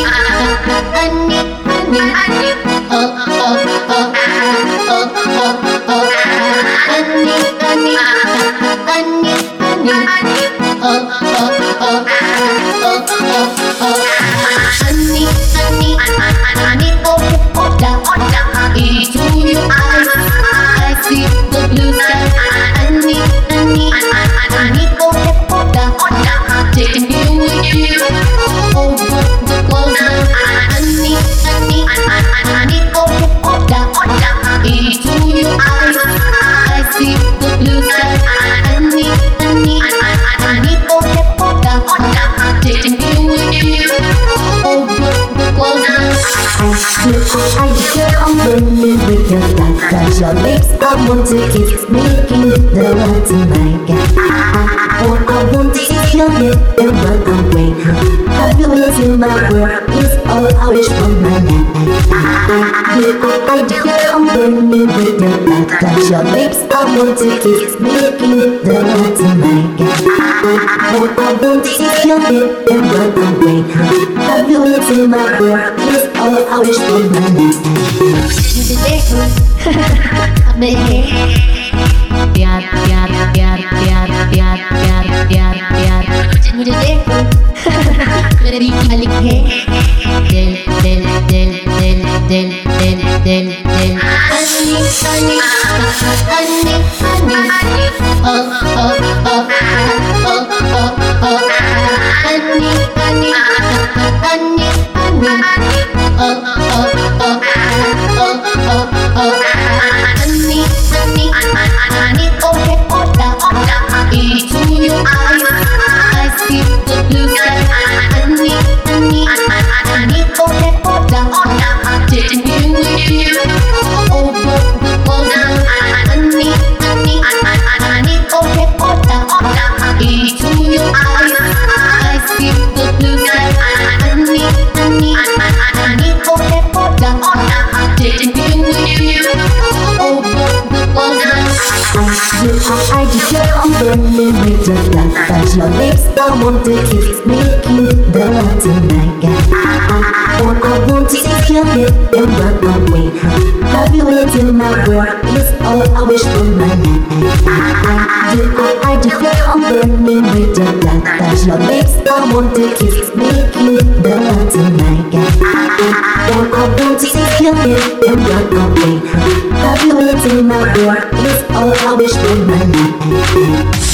I need the blue sky. I need, I need, I need, I need. I slip, I get on with your touch Your lips, I want to kiss, making the light I, I, I, I want to kiss your lip and run I feel it in my heart. it's all I wish for my life I, I, I, with your touch Your identity, making the lights in my gut. Your identity is nothing, and I don't wake up. Have you lived in my world? It's all I wish for my next प्यार प्यार प्यार प्यार प्यार प्यार प्यार प्यार मुझे देखो मेरे मालिक है दिल दिल दिल दिल दिल दिल दिल दिल दिल I just can't believe it just like that Your lips I want to kiss Make you. dirty like I What I want is kill it And run away Have you waiting my world Is all I wish for my life I just can't believe it just like that Your lips I want to kiss Make you dirty like I What I want is kill it And run away to my door. is all I wish to remember.